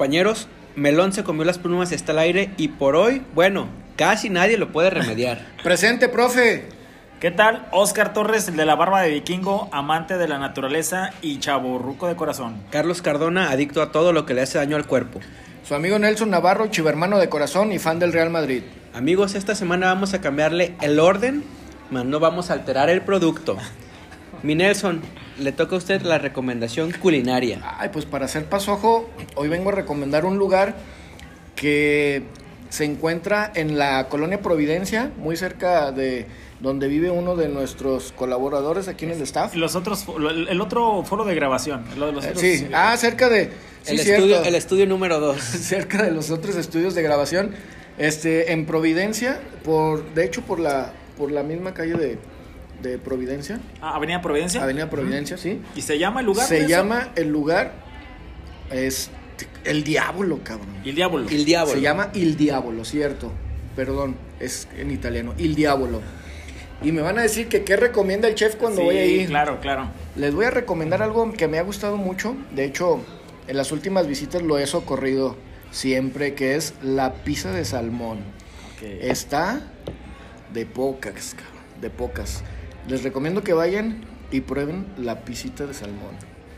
compañeros, Melón se comió las plumas, está al aire y por hoy, bueno, casi nadie lo puede remediar. Presente, profe. ¿Qué tal? Oscar Torres, el de la barba de vikingo, amante de la naturaleza y chaborruco de corazón. Carlos Cardona, adicto a todo lo que le hace daño al cuerpo. Su amigo Nelson Navarro, chivermano de corazón y fan del Real Madrid. Amigos, esta semana vamos a cambiarle el orden, mas no vamos a alterar el producto. Mi Nelson, le toca a usted la recomendación culinaria. Ay, pues para hacer pasojo, hoy vengo a recomendar un lugar que se encuentra en la colonia Providencia, muy cerca de donde vive uno de nuestros colaboradores aquí en el staff. Los otros, el otro foro de grabación. lo- los Eh, otros- sí, ah, cerca de... sí, el, cierto. estudio, el estudio número 2. cerca de los otros estudios de grabación, este, en Providencia, por, de hecho por la, por la misma calle de, de Providencia, Ah, Avenida Providencia. Avenida Providencia, sí. ¿Y se llama el lugar? Se eso? llama el lugar, es el Diablo, cabrón. El Diablo. El diablo. Se llama Il Diavolo, cierto. Perdón, es en italiano, Il Diavolo. Y me van a decir que qué recomienda el chef cuando Sí, voy ahí. claro, claro. Les voy a recomendar algo que me ha gustado mucho. De hecho, en las últimas visitas lo he socorrido siempre, que es la pizza de salmón. Está de pocas, cabrón, de pocas. Les recomiendo que vayan y prueben la pisita de salmón.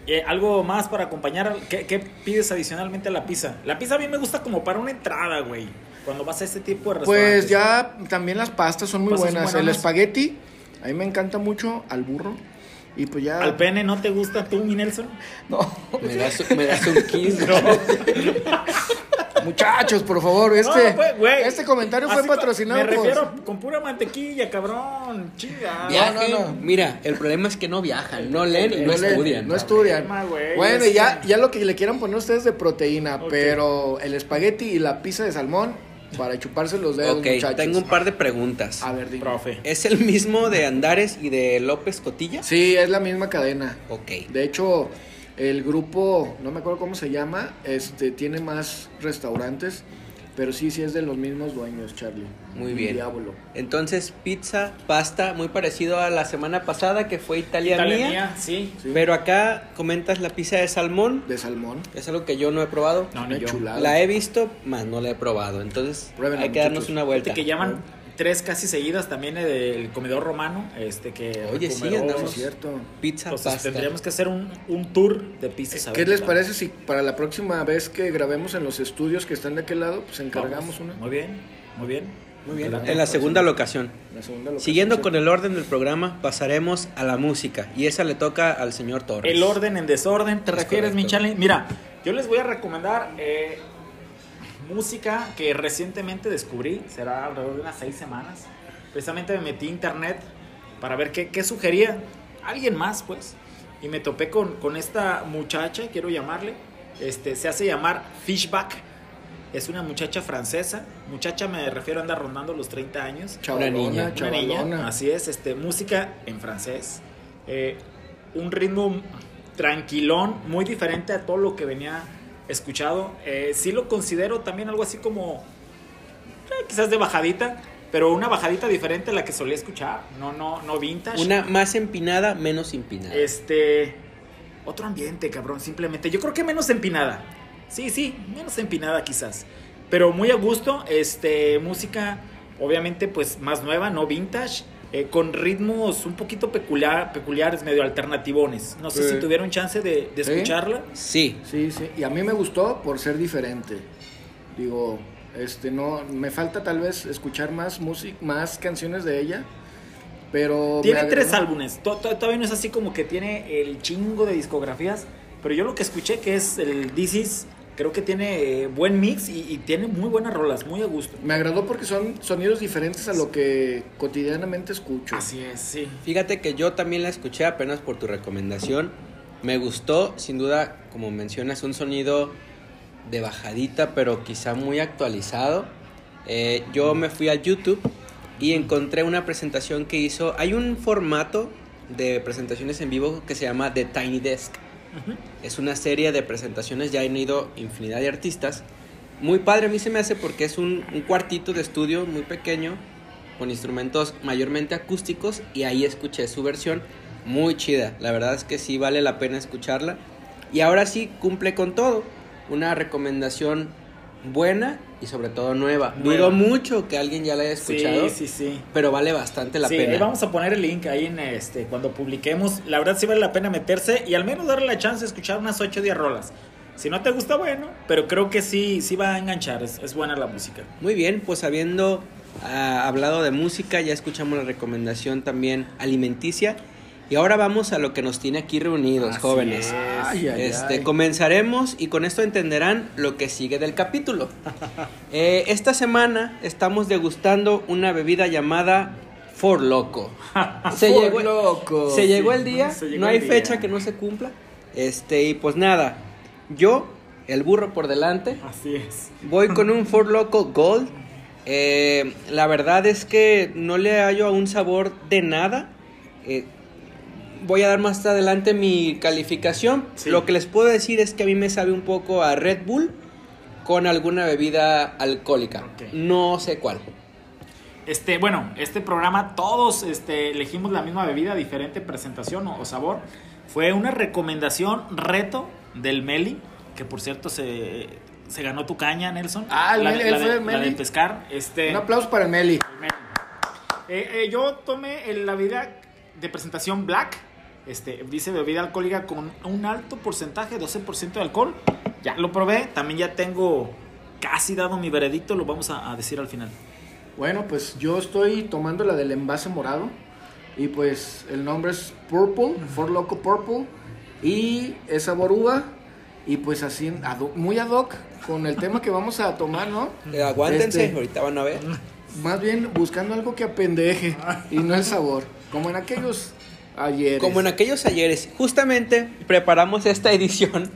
Eh, algo más para acompañar. ¿Qué, qué pides adicionalmente a la pizza? La pizza a mí me gusta como para una entrada, güey. Cuando vas a este tipo de restaurantes. Pues ya también las pastas son muy son buenas. El espagueti, a mí me encanta mucho al burro. Y pues ya... ¿Al pene no te gusta tú, mi Nelson? No. Me das, me das un kiss. Muchachos, por favor, este, No, pues, este comentario fue patrocinado Me por... refiero con pura mantequilla, cabrón. Chinga. Viajen. no, no. Mira, el problema es que no viajan, no leen y no, No leen, estudian. No estudian. problema, bueno, es y ya, ya lo que le quieran poner ustedes de proteína, pero el espagueti y la pizza de salmón para chuparse los dedos, ok, muchachos. tengo un par de preguntas. A ver, dime. Profe. ¿Es el mismo de Andares y de López Cotilla? Sí, es la misma cadena. Ok. De hecho, el grupo, no me acuerdo cómo se llama, este tiene más restaurantes, pero sí, sí es de los mismos dueños, Charlie. Muy bien. Diablo. Entonces, pizza, pasta, muy parecido a la semana pasada que fue Italia, Italia mía. mía, sí. Sí. Pero acá comentas la pizza de salmón. De salmón. Es algo que yo no he probado. No, yo. chulada. La he visto, más no la he probado. Entonces, Pruébenla, hay que darnos muchachos. una vuelta. Que llaman tres casi seguidas también eh, del comedor romano. Este que Oye, sí, andamos. Es cierto. Pizza, Entonces pasta. tendríamos que hacer un, un tour de pizzas. ¿Qué les parece si para la próxima vez que grabemos en los estudios que están de aquel lado, pues encargamos Vamos. una? Muy bien, muy bien. Muy bien. En la segunda locación. La segunda locación, Siguiendo sí. con el orden del programa, pasaremos a la música. Y esa le toca al señor Torres. El orden en desorden, ¿te Es refieres, mi correcto. Charlie? Mira, yo les voy a recomendar eh, música que recientemente descubrí, será alrededor de unas seis semanas. Precisamente me metí a internet para ver qué, qué sugería alguien más, pues. Y me topé con, con esta muchacha, quiero llamarle. Este, se hace llamar Fishback. Es una muchacha francesa. Muchacha me refiero a andar rondando los 30 años. Chavalona, Una niña. Una niña, chavalona. así es, este, música en francés. Eh, un ritmo tranquilón, muy diferente a todo lo que venía escuchado. Eh, sí lo considero también algo así como, eh, quizás de bajadita, pero una bajadita diferente a la que solía escuchar. No, no, no vintage. Una más empinada, menos empinada. Este, otro ambiente, cabrón, simplemente. Yo creo que menos empinada. Sí, sí, menos empinada quizás. Pero muy a gusto, este, música obviamente pues más nueva, no vintage, eh, con ritmos un poquito peculiar, peculiares, medio alternativones. No sé Sí. si tuvieron chance de, escucharla. Sí. Sí, sí. Y a mí me gustó por ser diferente. Digo, este no, me falta tal vez escuchar más música, más canciones de ella. Pero Tiene tres álbumes, to- to- todavía no es así como que tiene el chingo de discografías, pero yo lo que escuché que es el This Is, creo que tiene eh, buen mix y, y tiene muy buenas rolas, muy a gusto. Me agradó porque son sonidos diferentes a lo que cotidianamente escucho. Así es, sí. Fíjate que yo también la escuché apenas por tu recomendación. Me gustó, sin duda, como mencionas, un sonido de bajadita, pero quizá muy actualizado. Eh, yo me fui a YouTube y encontré una presentación que hizo. Hay un formato de presentaciones en vivo que se llama The Tiny Desk. Es una serie de presentaciones, ya han ido infinidad de artistas. Muy padre, a mí se me hace porque es un, un cuartito de estudio muy pequeño, con instrumentos mayormente acústicos, y ahí escuché su versión, muy chida. La verdad es que sí vale la pena escucharla. Y ahora sí cumple con todo. una recomendación buena y sobre todo nueva. Dudo mucho que alguien ya la haya escuchado, Sí, sí, sí. pero vale bastante la sí, pena. ahí vamos a poner el link ahí en este cuando publiquemos. La verdad sí vale la pena meterse y al menos darle la chance de escuchar unas 8 o 10 rolas. Si no te gusta, bueno, pero creo que sí, sí va a enganchar. Es, es buena la música. Muy bien, pues habiendo ah, hablado de música, ya escuchamos la recomendación también alimenticia. Y ahora vamos a lo que nos tiene aquí reunidos, Así jóvenes. es. Ay, ay, Este, ay. comenzaremos y con esto entenderán lo que sigue del capítulo. Eh, esta semana estamos degustando una bebida llamada For Loco. Se, For llegó, Loco. se llegó el día, llegó no hay día. fecha que no se cumpla. Este, y pues nada, yo, el burro por delante, Así es. Voy con un Ford Loco Gold. Eh, la verdad es que no le hallo a un sabor de nada. Eh, voy a dar más adelante mi calificación. Sí. Lo que les puedo decir es que a mí me sabe un poco a Red Bull con alguna bebida alcohólica. No sé cuál. Este, bueno, este programa todos este, elegimos la misma bebida, diferente presentación o, o sabor. Fue una recomendación, reto del Meli, que por cierto se, se ganó tu caña, Nelson. Ah, el la, Meli, la de, el la de Meli. pescar. Este, Un aplauso para el Meli. Meli. Eh, eh, yo tomé el- la bebida de presentación Black. Este, dice bebida alcohólica con un alto porcentaje, 12% de alcohol. Ya lo probé, también ya tengo casi dado mi veredicto, lo vamos a, a decir al final. Bueno, pues yo estoy tomando la del envase morado. Y pues el nombre es Purple, For Loco Purple. Y es sabor uva. Y pues así, ad hoc- muy ad hoc con el tema que vamos a tomar, ¿no? Eh, aguántense, Este, ahorita van a ver. Más bien buscando algo que apendeje y no el sabor. Como en aquellos ayeres. Como en aquellos ayeres, justamente preparamos esta edición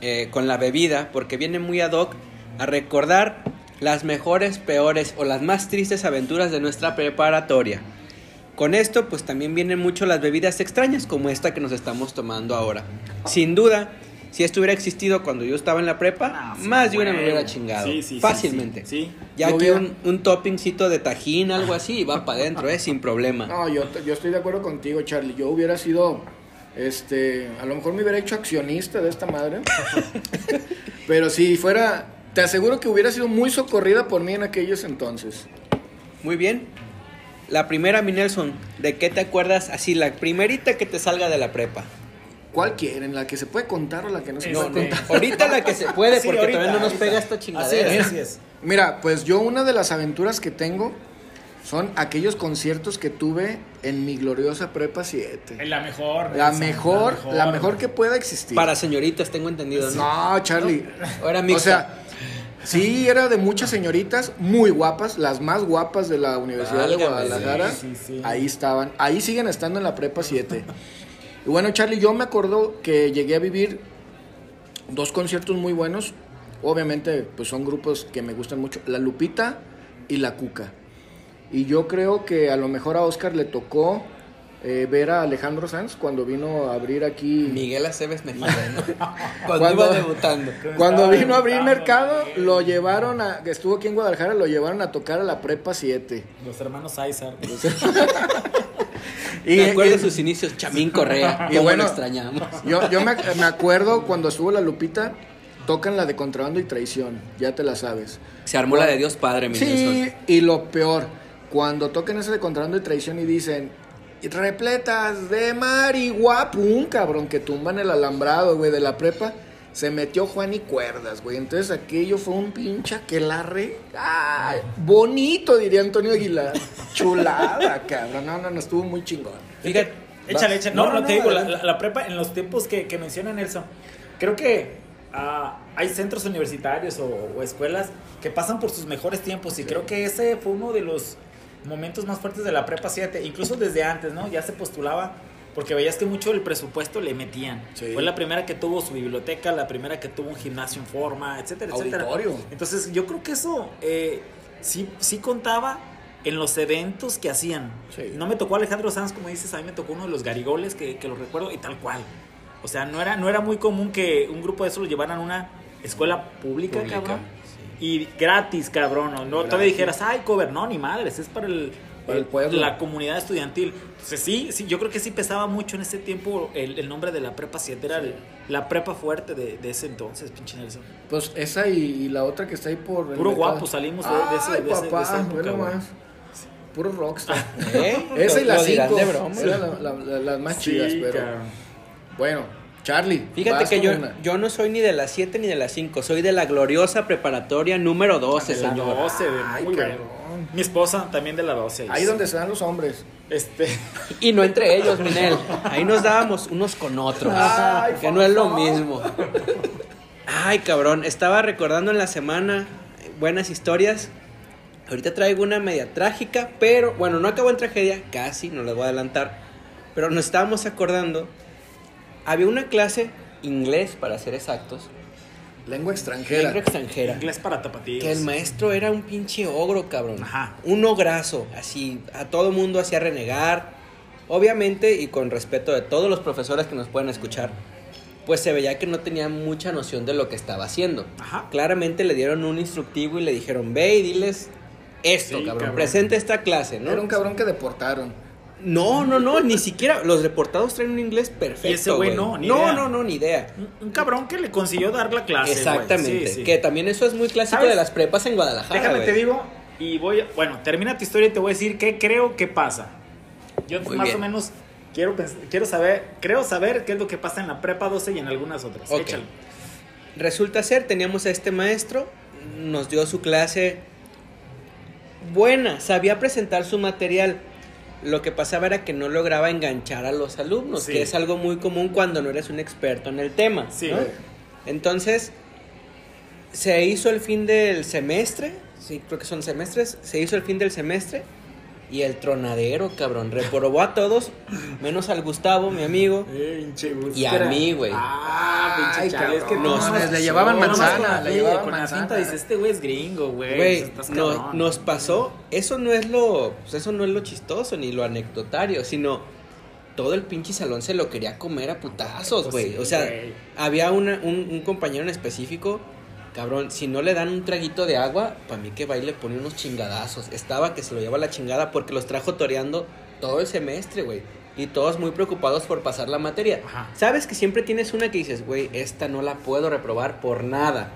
eh, con la bebida porque viene muy ad hoc a recordar las mejores, peores o las más tristes aventuras de nuestra preparatoria. Con esto pues también vienen mucho las bebidas extrañas como esta que nos estamos tomando ahora. Sin duda, si esto hubiera existido cuando yo estaba en la prepa, Ah, sí, más de una me hubiera chingado. Sí, sí, sí, fácilmente. sí, sí. Ya Yo hubiera- un, un toppingcito de tajín, algo así, y va para adentro, eh, sin problema. No, yo, yo estoy de acuerdo contigo, Charlie. Yo hubiera sido, este, a lo mejor me hubiera hecho accionista de esta madre. Pero si fuera, te aseguro que hubiera sido muy socorrida por mí en aquellos entonces. Muy bien. La primera, mi Nelson, ¿de qué te acuerdas? Así, la primerita que te salga de la prepa. ¿Cuál quieren? ¿La que se puede contar o la que no se No, puede no. contar? Ahorita la que se puede, Sí, porque ahorita, todavía no nos ahorita. pega esta Así chingadera. es, así es. Mira, pues yo una de las aventuras que tengo son aquellos conciertos que tuve en mi gloriosa prepa 7. La mejor. La Nelson, mejor, la mejor que pueda existir. Para señoritas, tengo entendido, ¿no? No, Charlie. O era O sea, sí, era de muchas señoritas muy guapas, las más guapas de la Universidad de Guadalajara. sí, sí, sí. Ahí estaban, ahí siguen estando en la prepa 7. Y bueno, Charlie, yo me acuerdo que llegué a vivir dos conciertos muy buenos. Obviamente, pues son grupos que me gustan mucho, La Lupita y La Cuca. Y yo creo que a lo mejor a Oscar le tocó eh, ver a Alejandro Sanz cuando vino a abrir aquí Miguel Aceves Mejía, ¿no? Cuando, Cuando- iba debutando. Cuando vino a abrir mercado, Miguel. lo llevaron a, que estuvo aquí en Guadalajara, lo llevaron a tocar a la prepa 7. Los hermanos Aizar. Y, me acuerdo y- de sus inicios, Chamín Correa. Y bueno, lo extrañamos. yo, yo me, me acuerdo cuando estuvo la Lupita, tocan la de contrabando y traición, ya te la sabes. Se armó la de Dios Padre, mi Sí, Nelson. y lo peor, cuando tocan esa de contrabando y traición y dicen, repletas de marihuana, pum, cabrón, que tumban el alambrado, güey, de la prepa. Se metió Juan y cuerdas, güey. Entonces aquello fue un pinche aquelarre. ¡Ay! Bonito, diría Antonio Aguilar. Chulada, cabrón. No, no, no, estuvo muy chingón. Fíjate. Échale, échale. No, no, te digo, la, la- la prepa en los tiempos que, que menciona Nelson, creo que ah, hay centros universitarios o, o escuelas que pasan por sus mejores tiempos y creo que ese fue uno de los momentos más fuertes de la prepa 7, incluso desde antes, ¿no? Ya se postulaba porque veías que mucho del presupuesto le metían. Sí. Fue la primera que tuvo su biblioteca, la primera que tuvo un gimnasio en forma, etcétera, etcétera. Auditorio. Entonces yo creo que eso eh, sí, sí contaba en los eventos que hacían. Sí. No me tocó Alejandro Sanz, como dices, a mí me tocó uno de los garigoles que, que lo recuerdo y tal cual. O sea, no era, no era muy común que un grupo de esos lo llevaran a una escuela pública, Pública, cabrón. Y gratis, cabrón. No, no todavía Gratis. dijeras, ay, cover. No, ni madres, es para el Para el pueblo. la comunidad estudiantil. Entonces sí, sí, yo creo que sí pesaba mucho en ese tiempo el, el nombre de la prepa 7, era el- la prepa fuerte de, de ese entonces, pinche Nelson. Pues esa y, y la otra que está ahí por. Puro mercado. guapo salimos de- de ese- Ay, de ese- de papá, esa época, nomás. Puro rockstar. ¿Eh? Esa y la lo dirán 5. de broma. Eran la- la- las más chidas, pero. cabrón. Bueno, Charlie. Fíjate vas que yo, una. yo no soy ni de las 7 ni de las 5, soy de la gloriosa preparatoria número 12, De la señor. 12, de Ay, muy cabrón. Mi esposa también de la 12. Ahí donde se dan los hombres. Este, Y no entre ellos, Minel. Ahí nos dábamos unos con otros. Ay, que no es lo mismo. Ay, cabrón. Estaba recordando en la semana buenas historias. Ahorita traigo una media trágica, pero bueno, no acabó en tragedia, casi, no les voy a adelantar. Pero nos estábamos acordando. Había una clase, inglés para ser exactos, Lengua extranjera. lengua extranjera. inglés para tapatíos. Que el maestro era un pinche ogro, cabrón. Ajá. Un ograzo, así, a todo mundo hacía renegar. Obviamente, y con respeto de todos los profesores que nos pueden escuchar, pues se veía que no tenía mucha noción de lo que estaba haciendo. Ajá. Claramente le dieron un instructivo y le dijeron, ve y diles esto, Sí, cabrón, cabrón. presenta esta clase, ¿no? Era un cabrón que deportaron. No, no, no, ni siquiera. Los reportados traen un inglés perfecto. Y ese güey no, ni no, idea. no, no, ni idea. Un, un cabrón que le consiguió dar la clase. Exactamente. Sí, sí. Que también eso es muy clásico ¿Sabes? de las prepas en Guadalajara. Déjame te digo y voy a- bueno, termina tu historia y te voy a decir qué creo que pasa. Yo Muy más bien. o menos quiero quiero saber, creo saber qué es lo que pasa en la prepa 12 y en algunas otras. Ok. Échale. Resulta ser, teníamos a este maestro, nos dio su clase buena, sabía presentar su material. Lo que pasaba era que no lograba enganchar a los alumnos, Sí. que es algo muy común cuando no eres un experto en el tema. Sí. ¿no? Entonces, se hizo el fin del semestre, sí, creo que son semestres, se hizo el fin del semestre y el tronadero, cabrón, reprobó a todos, menos al Gustavo, mi amigo. Y a mí, güey. Ah, Ay, pinche es que cabrón, nomás- le llevaban manzana, con la le llevaban con la manzana. cinta dices, este güey es gringo, güey. Güey, estás no- cabrón". nos pasó, eso no es lo, pues eso no es lo chistoso ni lo anecdotario, sino todo el pinche salón se lo quería comer a putazos, Pues güey. sí, o sea, había una- un, un compañero en específico, cabrón, si no le dan un traguito de agua, para mí que va y le pone unos chingadazos. Estaba que se lo lleva la chingada porque los trajo toreando todo el semestre, güey. Y todos muy preocupados por pasar la materia. Ajá. Sabes que siempre tienes una que dices, güey, esta no la puedo reprobar por nada.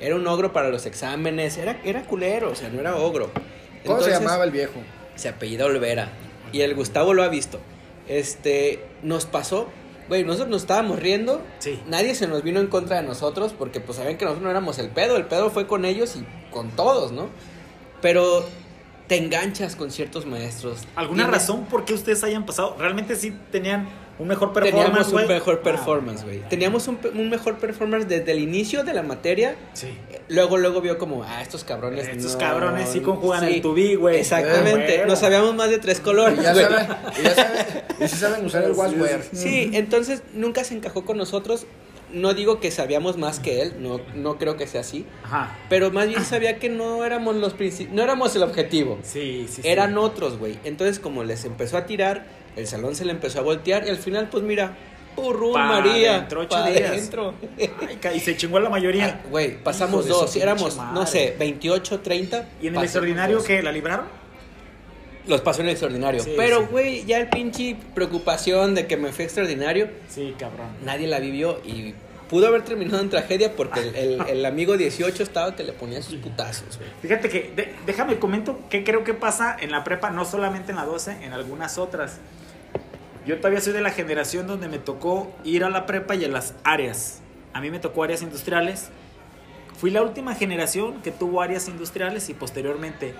Era un ogro para los exámenes, era, era culero, o sea, no era ogro. ¿Cómo se Entonces, llamaba el viejo? Se apellida Olvera. Y el Gustavo lo ha visto. Este, nos pasó, güey, nosotros nos estábamos riendo. Sí. Nadie se nos vino en contra de nosotros porque pues sabían que nosotros no éramos el pedo. El pedo fue con ellos y con todos, ¿no? Pero te enganchas con ciertos maestros. ¿Alguna Tienes- razón por qué ustedes hayan pasado? ¿Realmente sí tenían un mejor performance, Teníamos un mejor Ah, performance, güey. Teníamos un, pe- un mejor performance desde el inicio de la materia. Sí. Luego, luego vio como, ah, estos cabrones. Estos no- cabrones sí conjugan el to be, güey. Exactamente. Nos sabíamos más de tres colores, Y ya saben, y ya saben, y sí saben usar el Wasware. Sí, entonces nunca se encajó con nosotros. No digo que sabíamos más que él, no, no creo que sea así. Ajá. Pero más bien sabía que no éramos los no éramos el objetivo. Sí, sí, sí. Eran otros, güey. Entonces, como les empezó a tirar, el salón se le empezó a voltear y al final, pues mira, Purrún, Pa' María. dentro, ocho pa' días. dentro. Ay, y se chingó la mayoría. Ay, Güey, pasamos dos. Éramos, no sé, 28, 30. ¿Y en el extraordinario que la libraron? Los pasó en el extraordinario. Sí, Pero, sí. güey, ya el pinche preocupación de que me fui extraordinario, Sí, cabrón. nadie la vivió y pudo haber terminado en tragedia porque el, el- el amigo 18 estaba que le ponía sus putazos, güey. Fíjate que, de- déjame comento qué creo que pasa en la prepa, no solamente en la 12, en algunas otras. Yo todavía soy de la generación donde me tocó ir a la prepa y a las áreas. A mí me tocó áreas industriales. Fui la última generación que tuvo áreas industriales y posteriormente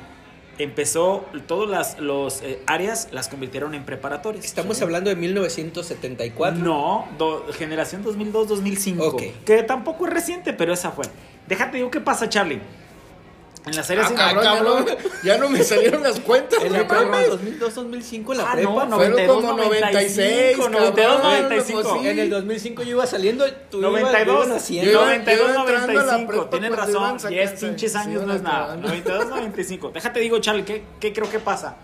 empezó todas las los, eh, áreas las convirtieron en preparatorias. Estamos hablando de 1974. No, do- generación 2002-2005. Ok. Que tampoco es reciente, pero esa fue. Déjate digo qué pasa, Charlie. En las áreas Ah, cabrón, ya no, ya no me salieron las cuentas. En la cabrón. prepa 2002, 2005, la Ah, prepa. no, Fueron 92, como 96, 96, 92, cabrón, 95. pues sí. En el 2005 yo iba saliendo, tú ibas- 92, ibas naciendo. Yo iba- 92, yo iba entrando a la 95. prepa Tienes razón, iban sacando- 10 pinches años no es nada. acabando. 92, 95. Déjate digo, Charlie, ¿qué, qué creo que pasa?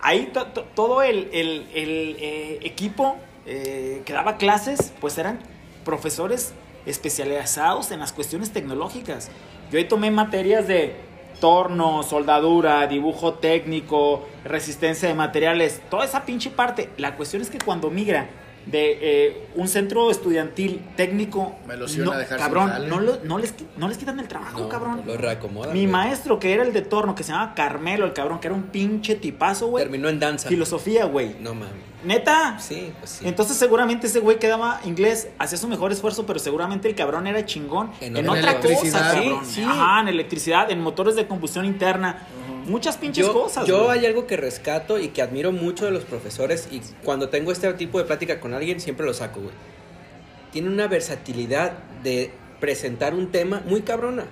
Ahí to- to- todo el, el- el, eh, equipo eh, que daba clases, pues eran profesores especializados en las cuestiones tecnológicas. Yo ahí tomé materias de torno, soldadura, dibujo técnico, resistencia de materiales, toda esa pinche parte. La cuestión es que cuando migra de eh, un centro estudiantil técnico, Me los no, a cabrón, no, lo- no les, no les quitan el trabajo, No, cabrón. Lo reacomodan. Mi maestro, que era el de torno, que se llamaba Carmelo, el cabrón, que era un pinche tipazo, güey. Terminó en danza. Filosofía, güey. No mames. Neta. Sí, pues sí. Entonces seguramente ese güey que daba inglés hacía su mejor esfuerzo, pero seguramente el cabrón era chingón En en, otra cosa. Sí, sí. Ajá, en electricidad, en motores de combustión interna, muchas pinches yo, cosas. yo güey. hay algo que rescato y que admiro mucho de los profesores y cuando tengo este tipo de plática con alguien siempre lo saco, güey. Tiene una versatilidad de presentar un tema muy cabrona.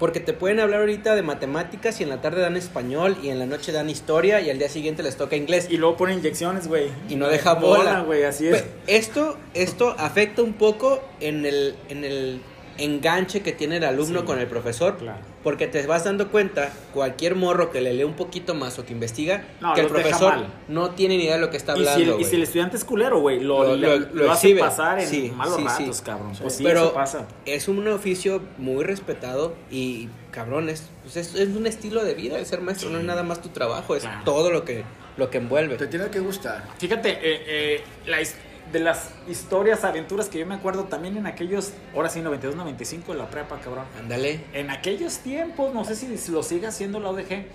Porque te pueden hablar ahorita de matemáticas y en la tarde dan español y en la noche dan historia y al día siguiente les toca inglés. Y luego pone inyecciones, güey. y no deja bola. güey, así es. Pe- Esto, esto afecta un poco en el, en el enganche que tiene el alumno Sí. con el profesor. Claro. Porque te vas dando cuenta, cualquier morro que le lee un poquito más o que investiga, No, que el profesor no tiene ni idea de lo que está Y si, hablando. el, y si el estudiante es culero, güey, lo, Lo- lo- lo- lo lo hace pasar en Sí, malos sí, sí. ratos, cabrón. Pues sí, Pero eso pasa. es un oficio muy respetado y, cabrón, es, pues es, es un estilo de vida el ser maestro, no es nada más tu trabajo, es Claro. todo lo que, lo que envuelve. Te tiene que gustar. Fíjate, eh, eh, la de las historias, aventuras que yo me acuerdo también en aquellos, ahora sí, 92, 95 de la prepa, cabrón. Ándale. En aquellos tiempos, no sé si lo sigue haciendo la ODG,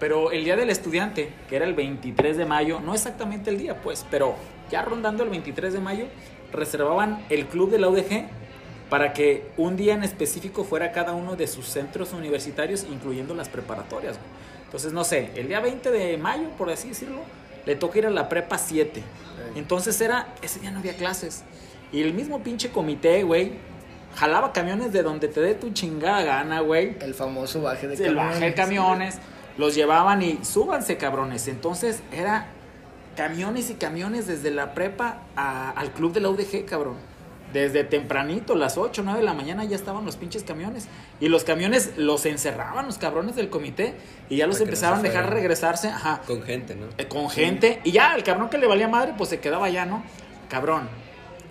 pero el día del estudiante, que era el 23 de mayo, no exactamente el día, pues, pero ya rondando el 23 de mayo, reservaban el club de la ODG para que un día en específico fuera cada uno de sus centros universitarios, incluyendo las preparatorias. Entonces, no sé, el día 20 de mayo, por así decirlo, le toca ir a la prepa 7. Entonces era, ese día no había clases. Y el mismo pinche comité, güey, jalaba camiones de donde te dé tu chingada gana, güey. El famoso baje de El baje de camiones, los llevaban y súbanse, cabrones. Entonces era camiones y camiones desde la prepa a- al club de la UDG, cabrón. Desde tempranito, las 8, 9 de la mañana ya estaban los pinches camiones. Y los camiones los encerraban los cabrones del comité y ya los Para empezaban a dejar regresarse. Ajá Con gente, ¿no? eh, con gente y ya el cabrón que le valía madre pues se quedaba allá, ¿no? Cabrón.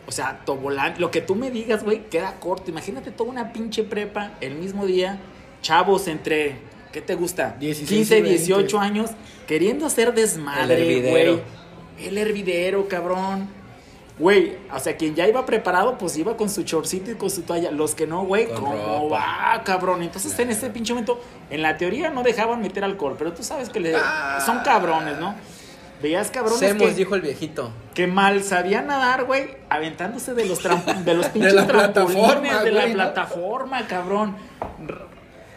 O sea, Tobolán, lo que tú me digas, güey, queda corto. Imagínate toda una pinche prepa el mismo día, chavos entre ¿qué te gusta? 16 y 15, 20. 18 años queriendo hacer desmadre, güey. El hervidero, cabrón. Güey, o sea, quien ya iba preparado, pues iba con su chorcito y con su toalla. Los que no, güey, ¿cómo va, cabrón? Entonces, en ese pinche momento, en la teoría no dejaban meter alcohol, pero tú sabes que le, Ah. son cabrones, ¿no? Veías cabrones Semos, que, dijo el viejito. que mal sabían nadar, güey, aventándose de los, de los pinches la trampolines, de la plataforma, cabrón.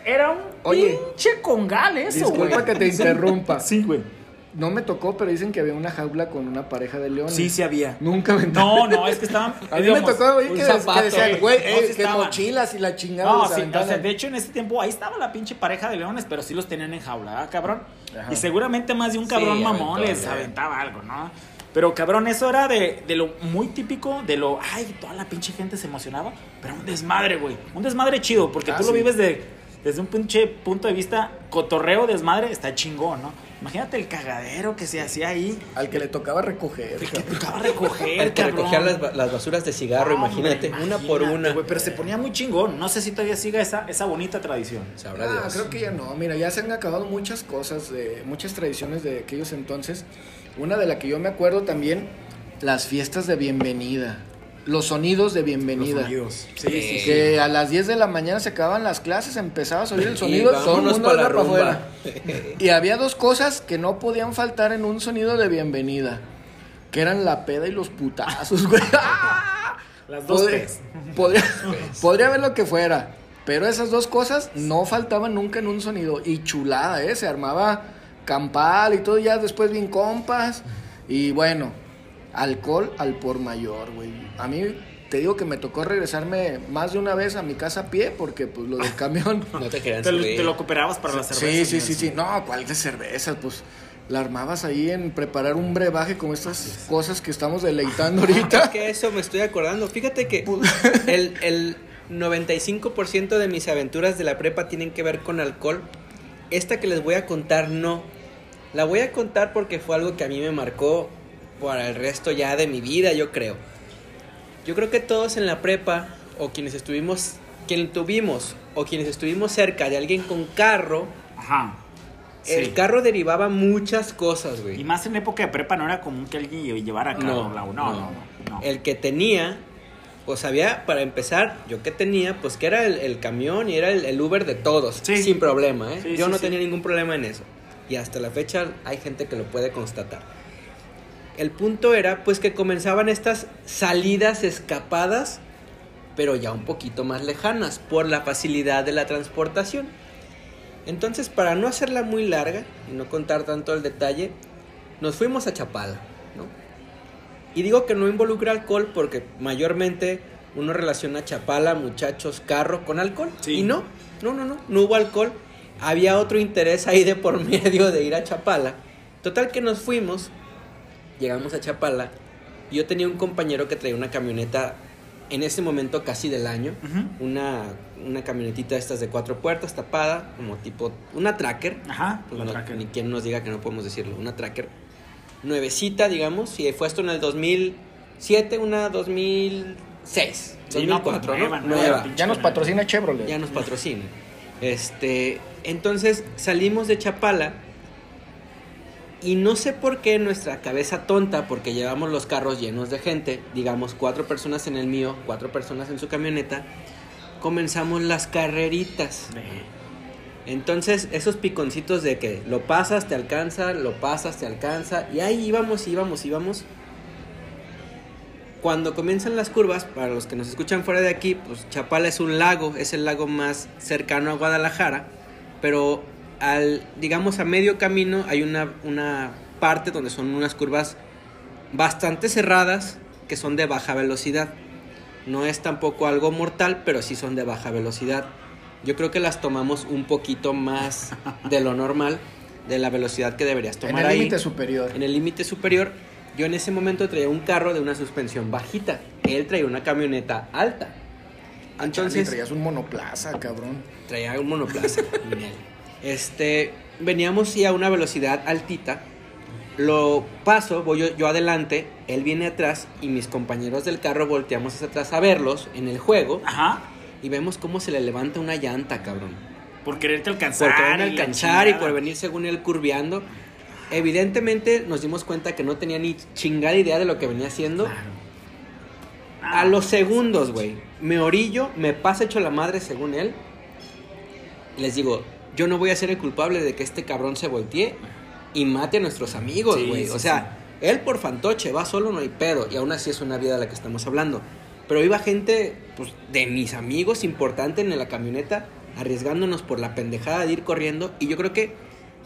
Era un Oye, pinche congal eso, güey. Disculpa que te interrumpa. Sí, güey. No me tocó, pero dicen que había una jaula con una pareja de leones. Sí, sí había. Nunca me No, no, es que estaban. A mí me tocó, que, zapato, que decían, güey. güey, No, eh, sí que mochilas y la chingada. No, sí, o sea, de hecho en ese tiempo ahí estaba la pinche pareja de leones, pero sí los tenían en jaula, ¿ah, cabrón? Ajá. Y seguramente más de un Sí, cabrón mamón aventó, les ya. aventaba algo, ¿no? Pero cabrón, eso era de, de lo muy típico, de lo, ay, toda la pinche gente se emocionaba, pero un desmadre, güey. Un desmadre chido, porque Ah, tú lo vives de, desde un pinche punto de vista cotorreo, desmadre, está chingón, ¿no? Imagínate el cagadero que se hacía ahí, Al que le tocaba recoger. que cabrón. tocaba recoger, El que cabrón. recogía las, las basuras de cigarro, No, imagínate, hombre, una por una. pero se ponía muy chingón. No sé si todavía siga esa, esa bonita tradición. Sabrá Ah, Dios. creo que ya no. Mira, ya se han acabado muchas cosas, de, muchas tradiciones de aquellos entonces. Una de la que yo me acuerdo también, las fiestas de bienvenida. Los sonidos de bienvenida. Sí, sí, sí. Que a las 10 de la mañana se acababan las clases, empezabas a oír el sonido y todo el mundo pa' la para afuera. Y había dos cosas que no podían faltar en un sonido de bienvenida. Que eran la peda y los putazos, güey. ¡Ah! Las dos Podría- podría, podría haber lo que fuera. Pero esas dos cosas no faltaban nunca en un sonido. Y chulada, ¿eh? Se armaba campal y todo, ya después bien compas. Y bueno, alcohol al por mayor, güey. A mí te digo que me tocó regresarme más de una vez a mi casa a pie porque pues lo del camión... No te querían Te, te lo cooperabas para la cerveza. Sí, sí, sí, sí. No, ¿cuál de cervezas? Pues la armabas ahí en preparar un brebaje con estas cosas que estamos deleitando Es ahorita. que eso me estoy acordando. Fíjate que el, el 95% de mis aventuras de la prepa tienen que ver con alcohol. Esta que les voy a contar no. La voy a contar porque fue algo que a mí me marcó para el resto ya de mi vida, yo creo. Yo creo que todos en la prepa, o quienes estuvimos, quien tuvimos, o quienes estuvimos cerca de alguien con carro, Ajá. El Sí. carro derivaba muchas cosas, güey. Y más en época de prepa no era común que alguien llevara carro. No, No, no, no. no. no. El que tenía, pues había, para empezar, yo que tenía, pues que era el, el camión y era el, el Uber de todos, Sí. sin problema, ¿eh? Sí, yo no tenía ningún problema en eso. Y hasta la fecha hay gente que lo puede constatar. El punto era, pues, que comenzaban estas salidas escapadas, pero ya un poquito más lejanas, por la facilidad de la transportación. Entonces, para no hacerla muy larga y no contar tanto el detalle, nos fuimos a Chapala, ¿no? Y digo que no involucra alcohol porque mayormente uno relaciona Chapala, muchachos, carro con alcohol. Sí. Y no, no, no, no, no hubo alcohol. Había otro interés ahí de por medio de ir a Chapala. Total que nos fuimos, llegamos a Chapala. Y yo tenía un compañero que traía una camioneta en ese momento casi del año. Una, una camionetita de estas de cuatro puertas tapada, como tipo una tracker. Ajá. Pues la no- tracker. ni quien nos diga que no podemos decirlo. Una tracker nuevecita, digamos. Y fue esto en el 2007, una 2006. Sí, no, 2004, pues, ¿no? nueva, Nueva. nueva, Ya nos patrocina Chevrolet. Ya nos patrocina. Este, entonces salimos de Chapala y no sé por qué nuestra cabeza tonta, porque llevamos los carros llenos de gente, digamos cuatro personas en el mío, cuatro personas en su camioneta, comenzamos las carreritas. Entonces, esos piconcitos de que lo pasas, te alcanza, lo pasas, te alcanza, y ahí íbamos, íbamos, íbamos. Cuando comienzan las curvas, para los que nos escuchan fuera de aquí, pues Chapala es un lago, es el lago más cercano a Guadalajara, pero al, digamos, a medio camino hay una, una parte donde son unas curvas bastante cerradas que son de baja velocidad. No es tampoco algo mortal, pero sí son de baja velocidad. Yo creo que las tomamos un poquito más de lo normal, de la velocidad que deberías En tomar el ahí. límite superior. En el límite superior, yo en ese momento traía un carro de una suspensión bajita. Él traía una camioneta alta. Charlie, Entonces, traías un monoplaza, cabrón. traía un monoplaza. Este, veníamos sí a una velocidad altita. Lo paso, voy yo, yo adelante, él viene atrás y mis compañeros del carro volteamos hacia atrás a verlos en el juego Ajá. y vemos cómo se le levanta una llanta, cabrón. Por quererte alcanzar. Por querer alcanzar y por venir según él curveando. Evidentemente nos dimos cuenta que no tenía ni chingada idea de lo que venía haciendo. Claro. A los segundos, güey, me orillo, me pasa hecho la madre según él. Y les digo, yo no voy a ser el culpable de que este cabrón se voltee y mate a nuestros amigos, güey. sí, o sea, él por fantoche va solo, no hay pedo. Y aún así es una vida de la que estamos hablando. Pero iba gente, pues, de mis amigos importante en la camioneta, arriesgándonos por la pendejada de ir corriendo. Y yo creo que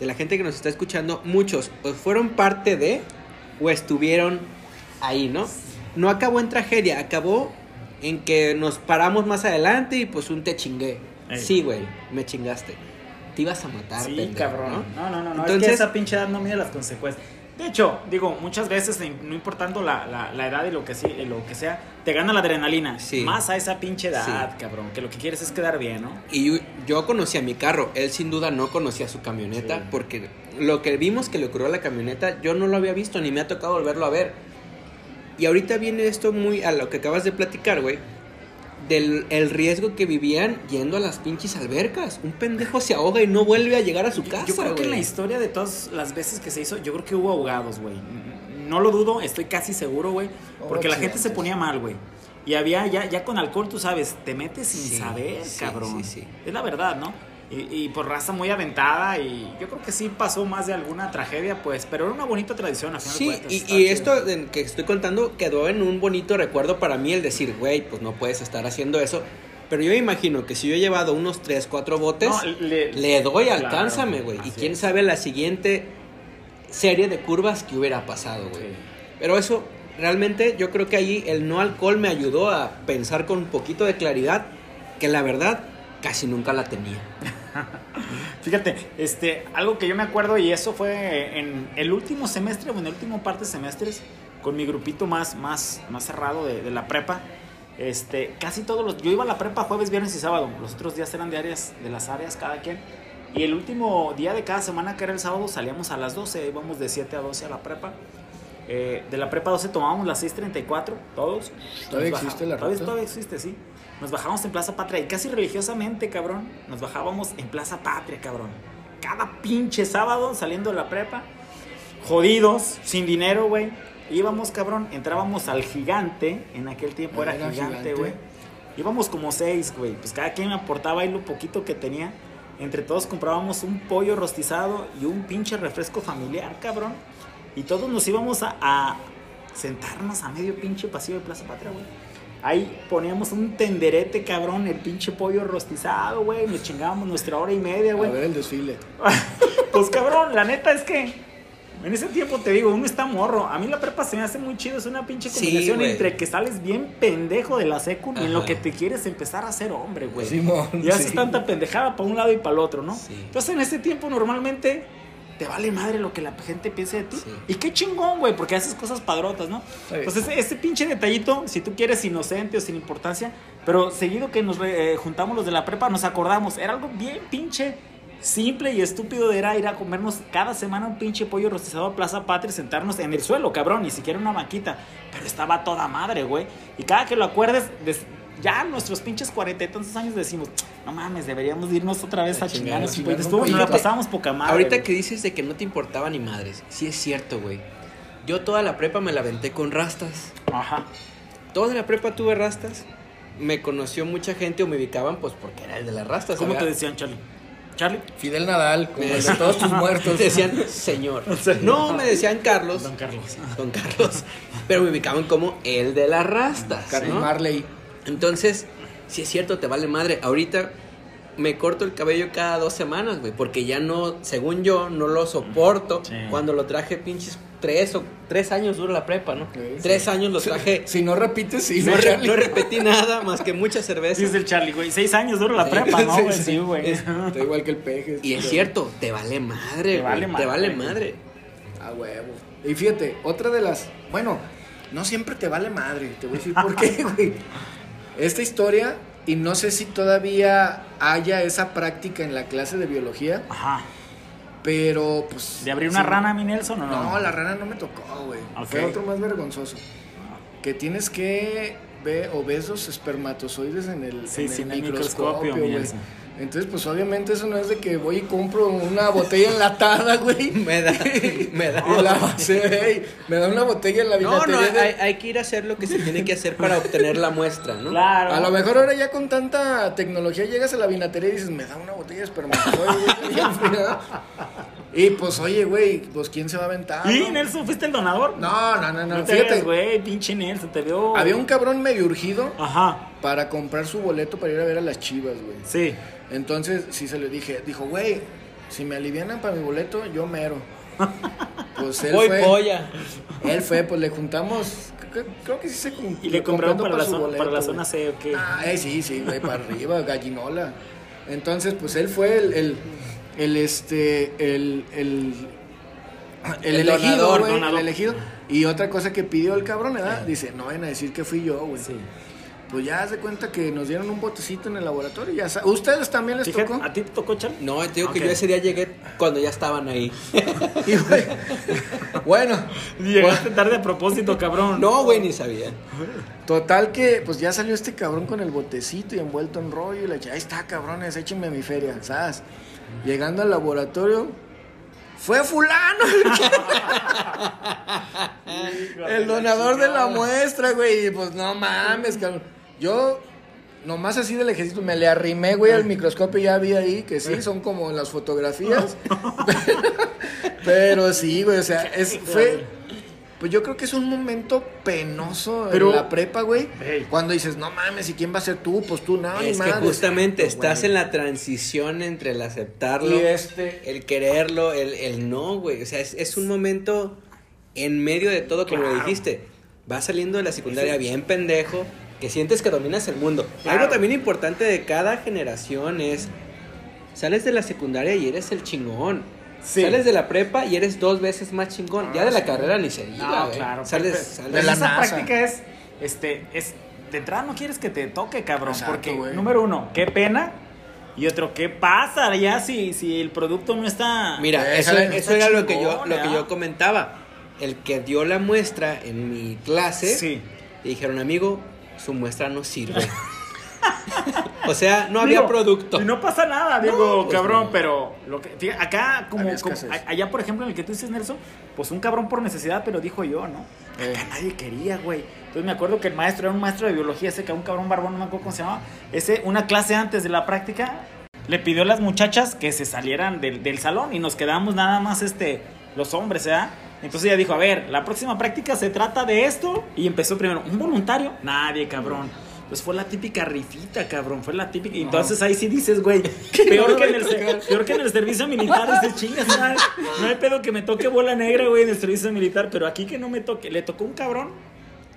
de la gente que nos está escuchando, muchos o fueron parte de o estuvieron ahí, ¿no? No acabó en tragedia, acabó en que nos paramos más adelante y pues un te chingué. Ey. Sí, güey, me chingaste. Te ibas a matar, Sí, pendejo, cabrón. No, no, no, no. Entonces, es que esa pinche edad no mide las consecuencias. De hecho, digo, muchas veces, no importando la, la, la edad y lo que, sí, lo que sea, te gana la adrenalina. Sí. Más a esa pinche edad, Sí. cabrón. Que lo que quieres es quedar bien, ¿no? Y yo, yo conocía mi carro, él sin duda no conocía su camioneta, Sí. porque lo que vimos que le ocurrió a la camioneta, yo no lo había visto, ni me ha tocado volverlo a ver. Y ahorita viene esto muy a lo que acabas de platicar, güey, del el riesgo que vivían yendo a las pinches albercas. Un pendejo se ahoga y no vuelve a llegar a su casa, Yo creo que en la historia de todas las veces que se hizo, yo creo que hubo ahogados, güey. No lo dudo, estoy casi seguro, güey. Porque Oh, la gente se ponía mal, güey. Y había, ya, ya con alcohol, tú sabes, te metes sin Sí, saber, sí, cabrón. sí, sí. Es la verdad, ¿no? Y, y por raza muy aventada y yo creo que sí pasó más de alguna tragedia, pues, pero era una bonita tradición, a Sí, cuentas, y, esto que estoy contando quedó en un bonito recuerdo para mí el decir, güey, pues no puedes estar haciendo eso. Pero yo imagino que si yo he llevado unos 3, 4 botes, No, le, le doy, Claro, alcánzame, güey. Y quién es. sabe la siguiente serie de curvas que hubiera pasado, güey. Sí. Pero eso, realmente, yo creo que ahí el no alcohol me ayudó a pensar con un poquito de claridad que la verdad casi nunca la tenía. Fíjate, este, algo que yo me acuerdo y eso fue en el último semestre o en el último parte de semestres con mi grupito más, más, más cerrado de, de la prepa. Este, casi todos los, yo iba a la prepa jueves, viernes y sábado. Los otros días eran de áreas, de las áreas cada quien. Y el último día de cada semana, que era el sábado, salíamos a las 12, íbamos de 7 a 12 a la prepa. Eh, de la prepa 12 tomábamos las 6.34, todos. ¿Todavía existe la todavía, ruta? todavía existe, sí. Nos bajábamos en Plaza Patria y casi religiosamente, cabrón. Nos bajábamos en Plaza Patria, cabrón. cada pinche sábado saliendo de la prepa, jodidos, sin dinero, güey. Íbamos, cabrón, entrábamos al gigante, en aquel tiempo era, Era gigante, güey. Íbamos como seis, güey. Pues cada quien aportaba ahí lo poquito que tenía. Entre todos comprábamos un pollo rostizado y un pinche refresco familiar, cabrón. Y todos nos íbamos a, a sentarnos a medio pinche pasillo de Plaza Patria, güey. Ahí poníamos un tenderete, cabrón, el pinche pollo rostizado, güey. Nos chingábamos nuestra hora y media, A güey. ver el desfile. Pues cabrón, la neta es que en ese tiempo te digo, uno está morro. A mí la prepa se me hace muy chido, es una pinche Sí, combinación entre que sales bien pendejo de la secu y en lo que te quieres empezar a ser hombre, güey. Simón, y haces sí. tanta pendejada para un lado y para el otro, ¿no? Sí. Entonces en ese tiempo normalmente te vale madre lo que la gente piense de ti. Sí. Y qué chingón, güey, porque haces cosas padrotas, ¿no? Sí. Entonces ese, pinche detallito, si tú quieres inocente o sin importancia, pero seguido que nos eh, juntamos los de la prepa, nos acordamos, era algo bien pinche simple y estúpido de era ir a comernos cada semana un pinche pollo rostizado a Plaza Patria y sentarnos en el suelo, cabrón, ni siquiera una banquita, pero estaba toda madre, güey. Y cada que lo acuerdes, des- ya nuestros pinches cuarenta y tantos años decimos, no mames, deberíamos de irnos otra vez a A chingar, Estuvo- y la poca madre. Ahorita güey. que dices de que no te importaba ni madres, sí es cierto, güey. Yo toda la prepa me la aventé con rastas. Ajá. Toda la prepa tuve rastas. Me conoció mucha gente o me ubicaban pues porque era el de las rastas. ¿Cómo te decían, Charlie? Charlie. Fidel Nadal, como el de todos tus muertos. Me decían señor. No, me decían Carlos. Don Carlos. Don Carlos. Pero me ubicaban como el de las rastas. Carlos ¿no? Marley. Entonces, si es cierto, te vale madre. Ahorita me corto el cabello cada dos semanas, güey, porque ya no, según yo, no lo soporto. Sí. Cuando lo traje pinches tres o tres años dura la prepa, ¿no? Sí, sí. Tres años lo traje. Si no repites, sí, no, re- repetí nada más que mucha cerveza. Dice el Charlie, güey. Seis años dura la prepa, ¿no, Sí, güey? sí. Sí, güey. Está igual que el peje. Y es cierto, te vale madre, Te güey, vale Te madre, vale güey. madre. A huevo. Y fíjate, otra de las. Bueno, no siempre te vale madre. Te voy a decir por qué, güey. Esta historia, y no sé si todavía haya esa práctica en la clase de biología, Ajá. pero pues. ¿De abrir una sí. rana, mi Nelson, o no? No, la rana no me tocó, güey. Fue otro más vergonzoso. Que tienes que ver o ves los espermatozoides en el, Sí, en el microscopio, güey. Entonces, pues obviamente eso no es de que voy y compro una botella enlatada, güey. Me da, me da. Y la me da una botella en la No, no, de- hay, hay que ir a hacer lo que se tiene que hacer para obtener la muestra, ¿no? Claro. A lo mejor ahora ya con tanta tecnología llegas a la vinatería y dices, me da una botella de espermatozoide, güey, bien fría". Y pues, oye, güey, pues ¿quién se va a aventar? ¿Y no? Nelson fuiste el donador? No, no, no, no. No te Fíjate, güey, pinche Nelson, te veo. había un cabrón medio urgido Ajá, para comprar su boleto para ir a ver a las chivas, güey. sí. Entonces, sí se le dije, dijo, güey, si me alivianan para mi boleto, yo mero. Pues él Voy fue. polla. Él fue, pues le juntamos. Creo, que sí se Y le compraron completó para la, su zona, boleto, para la zona C, ¿o qué? Ah, eh, sí, sí, güey, para arriba, gallinola. Entonces, pues él fue el, el, el, este, el, el, el, El elegido, donador, güey, el elegido. Y otra cosa que pidió el cabrón, ¿verdad? Dice, no vayan a decir que fui yo, güey. Sí. Pues ya haz de cuenta que nos dieron un botecito en el laboratorio. Ya sa- ¿Ustedes también les Fíjate, tocó? ¿A ti te tocó, Charlie? No, te digo que yo ese día llegué cuando ya estaban ahí. Y, güey, bueno, Llegaste tarde a propósito, cabrón. No, güey, ni sabía. Total que, pues ya salió este cabrón con el botecito y envuelto en rollo y le dije, ahí está, cabrones, échenme mi feria, ¿sabes? Llegando al laboratorio, fue fulano, el donador de la muestra, güey, y pues no mames, cabrón. Yo, nomás así del ejército, me le arrimé, güey, al microscopio y ya vi ahí que sí, son como en las fotografías. Pero sí, güey, o sea, es, fue... Pues yo creo que es un momento penoso Pero- en la prepa, güey. Ey. Cuando dices, no mames, ¿y quién va a ser tú? Pues tú, no, ni es que justamente estás güey. en la transición entre el aceptarlo, Y este... el quererlo, el, el no, güey. O sea, es, es un momento en medio de todo, como lo dijiste. Vas saliendo de la secundaria bien pendejo, que sientes que dominas el mundo. Claro. Algo también importante de cada generación es, sales de la secundaria y eres el chingón. Sí. Sales de la prepa y eres dos veces más chingón. ya de la carrera ni se diga, No, güey. claro. Sales, de la esa NASA. práctica es, este, es, de entrada no quieres que te toque, cabrón. Exacto, porque, güey. número uno, qué pena. Y otro, ¿qué pasa ya si, si el producto no está... Mira, Esa eso, está eso era lo que yo, lo que yo comentaba. El que dio la muestra en mi clase, Sí. le dijeron, amigo, su muestra no sirve. O sea, no había Digo, producto. Y no pasa nada, digo, pues cabrón, no. pero lo que, fíjate, acá, como, como- allá, por ejemplo, en el que tú dices, Nelson, pues un cabrón por necesidad, pero dijo yo, ¿no? Eh. Acá nadie quería, güey. Entonces me acuerdo que el maestro era un maestro de biología, ese que un cabrón barbón, no me acuerdo cómo se llamaba. Ese, una clase antes de la práctica, le pidió a las muchachas que se salieran del, del salón y nos quedamos nada más, este, los hombres, ¿verdad? Entonces ella dijo, a ver, la próxima práctica se trata de esto. Y empezó primero, ¿un voluntario? Nadie, cabrón. Pues fue la típica rifita, cabrón. Fue la típica. y Entonces ahí sí dices, güey, peor, que en el, peor que en el servicio militar, dices, chingas, madre, no hay pedo que me toque bola negra, güey, en el servicio militar. Pero aquí que no me toque, le tocó un cabrón,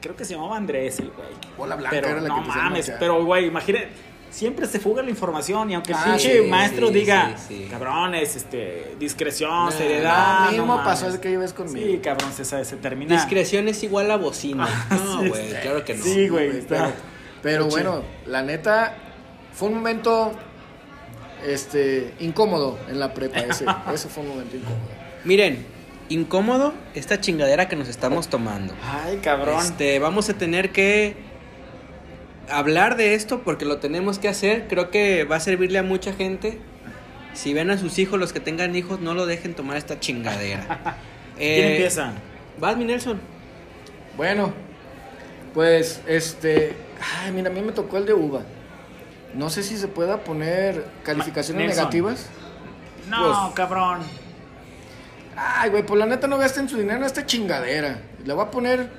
creo que se llamaba Andrés, el güey. Bola blanca Pero era la no que mames, pero güey, imagínate, siempre se fuga la información y aunque el Ah, pinche sí, maestro sí, diga, sí, sí. cabrones, este, discreción, No, seriedad. Lo mismo no pasó el que lleves conmigo. Sí, cabrón, se, se termina. Discreción es igual a bocina. Ah, No, güey, sí. claro que no. Sí, güey. Pero, pero bueno, la neta, fue un momento este incómodo en la prepa ese. Ese fue un momento incómodo. Miren, incómodo esta chingadera que nos estamos tomando. Ay, cabrón. Este, vamos a tener que hablar de esto porque lo tenemos que hacer. Creo que va a servirle a mucha gente. Si ven a sus hijos, los que tengan hijos, no lo dejen tomar esta chingadera. ¿Quién Eh, empieza? Vas, mi Nelson. Bueno, pues este, ay, mira, a mí me tocó el de uva. No sé si se pueda poner calificaciones Nelson. negativas. No, pues- cabrón. Ay, güey, pues la neta no gasten su dinero en esta chingadera. Le voy a poner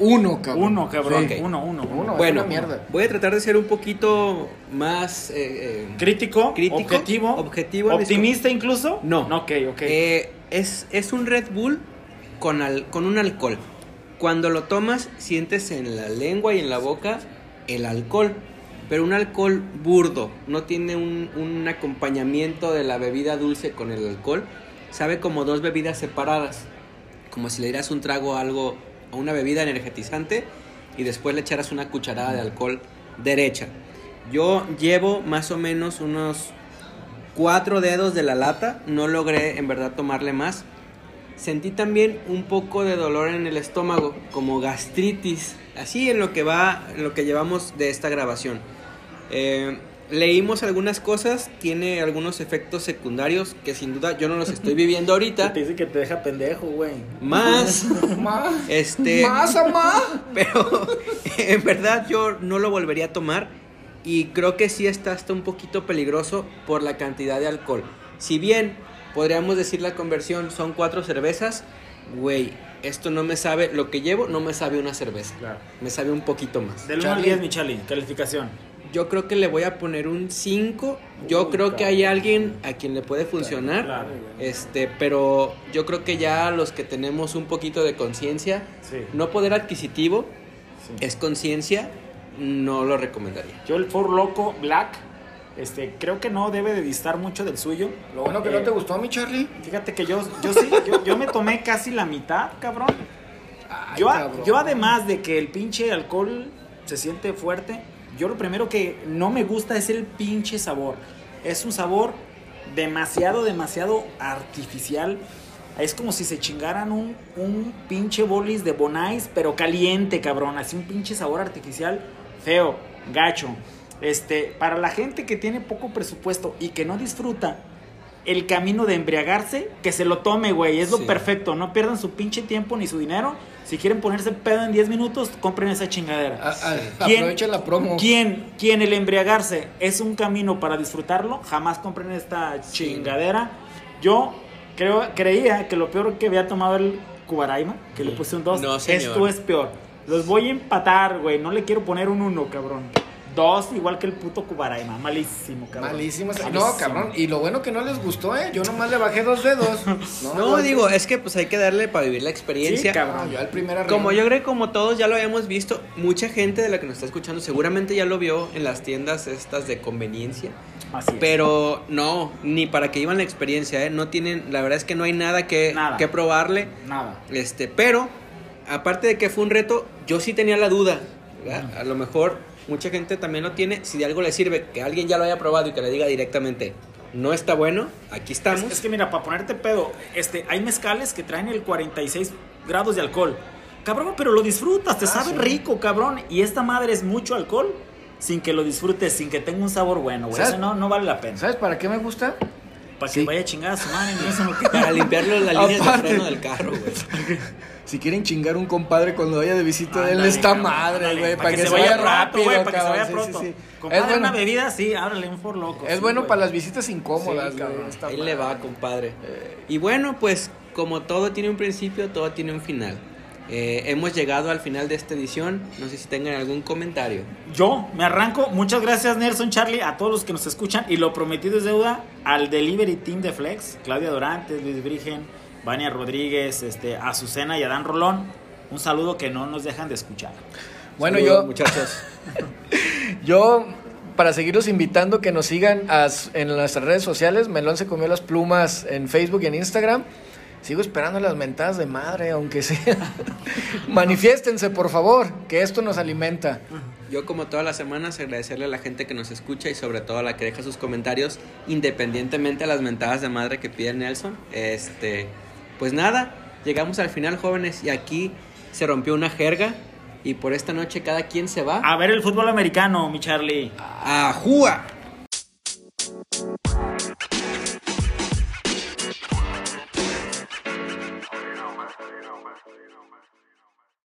uno, cabrón. Uno, cabrón. Uno, uno, uno. Bueno, mierda. voy a tratar de ser un poquito más eh, eh, Crítico, Crítico, objetivo, objetivo, optimista incluso. No. Ok, ok. Eh, es, es un Red Bull con, al- con un alcohol. Cuando lo tomas, sientes en la lengua y en la boca el alcohol. Pero un alcohol burdo. No tiene un, un acompañamiento de la bebida dulce con el alcohol. Sabe como dos bebidas separadas. Como si le dieras un trago a algo, una bebida energetizante y después le echaras una cucharada de alcohol derecha. Yo llevo más o menos unos cuatro dedos de la lata, no logré en verdad tomarle más. Sentí también un poco de dolor en el estómago, como gastritis, así en lo que va, lo que llevamos de esta grabación. Eh, leímos algunas cosas, tiene algunos efectos secundarios que sin duda yo no los estoy viviendo ahorita. Te dice que te deja pendejo, güey. Más, Más, este, más, amá. pero en verdad yo no lo volvería a tomar y creo que sí está hasta un poquito peligroso por la cantidad de alcohol. Si bien podríamos decir la conversión son cuatro cervezas, güey, esto no me sabe, lo que llevo no me sabe una cerveza, Claro. me sabe un poquito más. Del 1 al Charlie. 10, mi Charlie. Calificación. Yo creo que le voy a poner un 5. Yo Uy, creo que hay alguien a quien le puede funcionar. Claro. Este, pero yo creo que ya los que tenemos un poquito de conciencia, Sí. no poder adquisitivo, Sí. es conciencia, no lo recomendaría. Yo el Four Loco Black, este, creo que no debe de distar mucho del suyo. Lo bueno que Eh, no te gustó a mi Charlie. Fíjate que yo, yo sí, yo, yo me tomé casi la mitad, cabrón. Ay, Yo, cabrón. yo además de que el pinche alcohol se siente fuerte, yo lo primero que no me gusta es el pinche sabor. Es un sabor demasiado, demasiado artificial. Es como si se chingaran un, un pinche bolis de Bonais, pero caliente, cabrón. Así un pinche sabor artificial feo, gacho. Este, para la gente que tiene poco presupuesto y que no disfruta el camino de embriagarse, que se lo tome, güey. Es lo perfecto. No pierdan su pinche tiempo ni su dinero. Si quieren ponerse pedo en 10 minutos, compren esa chingadera. A- a- ¿Quién- Aprovechen la promo. ¿Quién, quién el embriagarse es un camino para disfrutarlo? Jamás compren esta chingadera. Yo creo, creía que lo peor que había tomado el Cubaraima, que le puse un 2, No, esto es peor. Los voy a empatar, güey. No le quiero poner un 1, cabrón. Dos, igual que el puto Cubaraima. Malísimo, cabrón. Malísimo. ese- Malísimo. No, cabrón. Y lo bueno que no les gustó, ¿eh? Yo nomás le bajé dos dedos. No, digo, es que pues hay que darle para vivir la experiencia. Sí, cabrón. No, yo al primer arriba. Como yo creo que como todos ya lo habíamos visto, mucha gente de la que nos está escuchando seguramente ya lo vio en las tiendas estas de conveniencia. Así es. Pero no, ni para que iban la experiencia, ¿eh? No tienen, la verdad es que no hay nada que, Nada. que probarle. Nada. Este, pero, aparte de que fue un reto, yo sí tenía la duda. ¿verdad? A lo mejor mucha gente también lo tiene. Si de algo le sirve que alguien ya lo haya probado y que le diga directamente, no está bueno, aquí estamos. Es, es que mira, para ponerte pedo, este, hay mezcales que traen el 46 grados de alcohol. Cabrón, pero lo disfrutas, te Ah, sabe sí. rico, cabrón. Y esta madre es mucho alcohol. sin que lo disfrutes, sin que tenga un sabor bueno, güey. Eso no, no vale la pena. ¿Sabes para qué me gusta? Para Sí. que vaya a chingar a su madre, eso no. Para limpiarlo las líneas de freno del carro, güey. Si quieren chingar un compadre cuando vaya de visita, Ándale, denle esta cabrón, madre, güey, para que, se vaya rápido, güey, para que se vaya pronto. sí, sí. Compadre, Es bueno, una bebida, sí, ábrele un for loco. es sí, bueno para las visitas incómodas, güey, Ahí le va, compadre. Y bueno, pues como todo tiene un principio, todo tiene un final. Eh, hemos llegado al final de esta edición. No sé si tengan algún comentario. Yo me arranco. Muchas gracias, Nelson, Charlie, a todos los que nos escuchan. Y lo prometido es deuda al Delivery Team de Flex: Claudia Dorantes, Luis Brigen, Vania Rodríguez, este, Azucena y Adán Rolón. Un saludo que no nos dejan de escuchar. Bueno, Saludos, yo, muchachos. yo, para seguirlos invitando que nos sigan en nuestras redes sociales, Melón se comió las plumas en Facebook y en Instagram. Sigo esperando las mentadas de madre, aunque sea. Manifiéstense, por favor, que esto nos alimenta. Yo como todas las semanas agradecerle a la gente que nos escucha y sobre todo a la que deja sus comentarios independientemente a las mentadas de madre que pide Nelson. Este, pues nada, llegamos al final jóvenes y aquí se rompió una jerga y por esta noche cada quien se va A ver el fútbol americano, mi Charlie. a jugar.